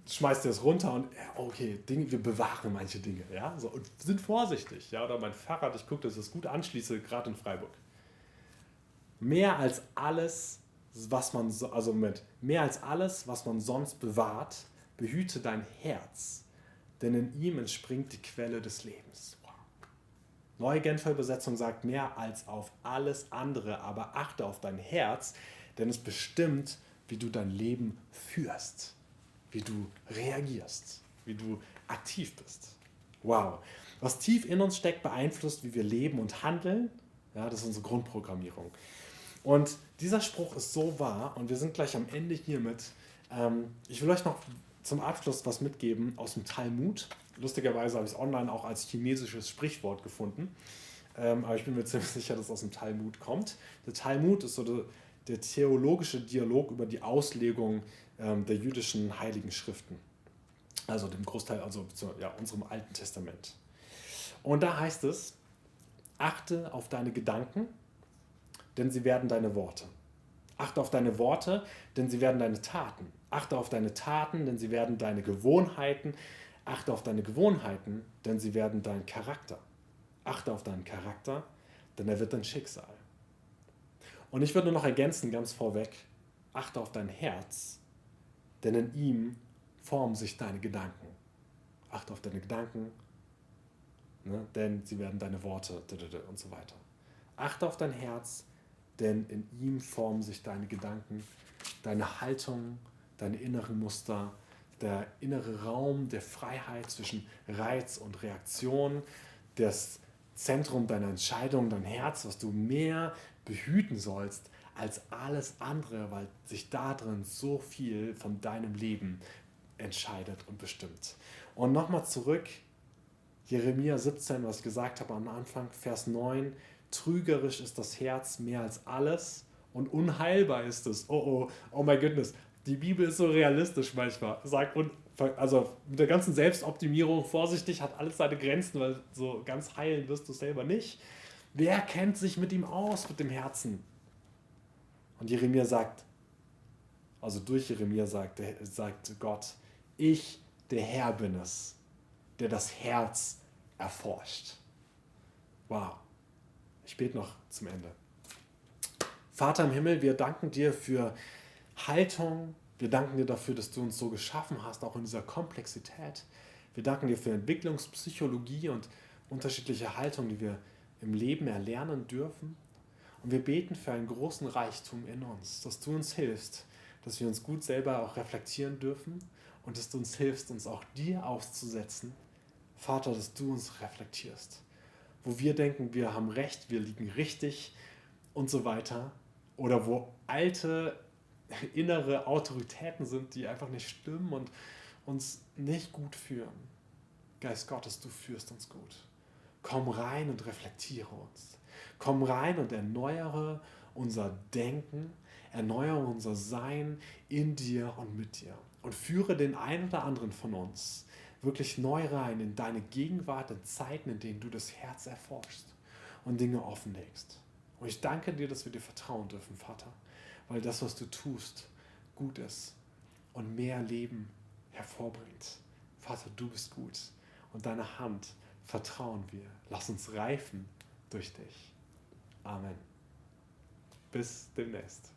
schmeißt ihr es runter und okay, Dinge, wir bewahren manche Dinge, ja, so, und sind vorsichtig, ja, oder mein Fahrrad, ich gucke, dass ich es gut anschließe, gerade in Freiburg. Mehr als alles, was man, also mit mehr als alles, was man sonst bewahrt, behüte dein Herz, denn in ihm entspringt die Quelle des Lebens. Wow. Neue Genfer Übersetzung sagt mehr als auf alles andere, aber achte auf dein Herz, denn es bestimmt, wie du dein Leben führst wie du reagierst, wie du aktiv bist. Wow. Was tief in uns steckt, beeinflusst, wie wir leben und handeln. Ja, das ist unsere Grundprogrammierung. Und dieser Spruch ist so wahr und wir sind gleich am Ende hiermit. Ähm, ich will euch noch zum Abschluss was mitgeben aus dem Talmud. Lustigerweise habe ich es online auch als chinesisches Sprichwort gefunden. Ähm, aber ich bin mir ziemlich sicher, dass es aus dem Talmud kommt. Der Talmud ist so der, der theologische Dialog über die Auslegung ähm, der jüdischen Heiligen Schriften. Also dem Großteil, also ja, unserem Alten Testament. Und da heißt es, achte auf deine Gedanken, denn sie werden deine Worte. Achte auf deine Worte, denn sie werden deine Taten. Achte auf deine Taten, denn sie werden deine Gewohnheiten. Achte auf deine Gewohnheiten, denn sie werden dein Charakter. Achte auf deinen Charakter, denn er wird dein Schicksal. Und ich würde noch ergänzen, ganz vorweg, achte auf dein Herz, denn in ihm formen sich deine Gedanken. Achte auf deine Gedanken, ne, denn sie werden deine Worte und so weiter. Achte auf dein Herz, denn in ihm formen sich deine Gedanken, deine Haltung, deine inneren Muster, der innere Raum der Freiheit zwischen Reiz und Reaktion, das Zentrum deiner Entscheidung, dein Herz, was du mehr behüten sollst als alles andere, weil sich darin so viel von deinem Leben entscheidet und bestimmt. Und nochmal zurück, Jeremia 17, was ich gesagt habe am Anfang, Vers 9, trügerisch ist das Herz mehr als alles und unheilbar ist es. Oh oh, oh my goodness. Die Bibel ist so realistisch manchmal. Sagt, und also mit der ganzen Selbstoptimierung vorsichtig, hat alles seine Grenzen, weil so ganz heilen wirst du selber nicht. Wer kennt sich mit ihm aus, mit dem Herzen? Und Jeremia sagt, also durch Jeremia sagt, sagt Gott, ich, der Herr bin es, der das Herz erforscht. Wow. Ich bete noch zum Ende. Vater im Himmel, wir danken dir für Haltung. Wir danken dir dafür, dass du uns so geschaffen hast, auch in dieser Komplexität. Wir danken dir für Entwicklungspsychologie und unterschiedliche Haltung, die wir im Leben erlernen dürfen. Und wir beten für einen großen Reichtum in uns, dass du uns hilfst, dass wir uns gut selber auch reflektieren dürfen und dass du uns hilfst, uns auch dir auszusetzen. Vater, dass du uns reflektierst. Wo wir denken, wir haben recht, wir liegen richtig und so weiter. Oder wo alte innere Autoritäten sind, die einfach nicht stimmen und uns nicht gut führen. Geist Gottes, du führst uns gut. Komm rein und reflektiere uns. Komm rein und erneuere unser Denken, erneuere unser Sein in dir und mit dir. Und führe den einen oder anderen von uns wirklich neu rein in deine Gegenwart, in Zeiten, in denen du das Herz erforschst und Dinge offenlegst. Und ich danke dir, dass wir dir vertrauen dürfen, Vater, weil das, was du tust, gut ist und mehr Leben hervorbringt. Vater, du bist gut und deine Hand vertrauen wir. Lass uns reifen durch dich. Amen. Bis demnächst.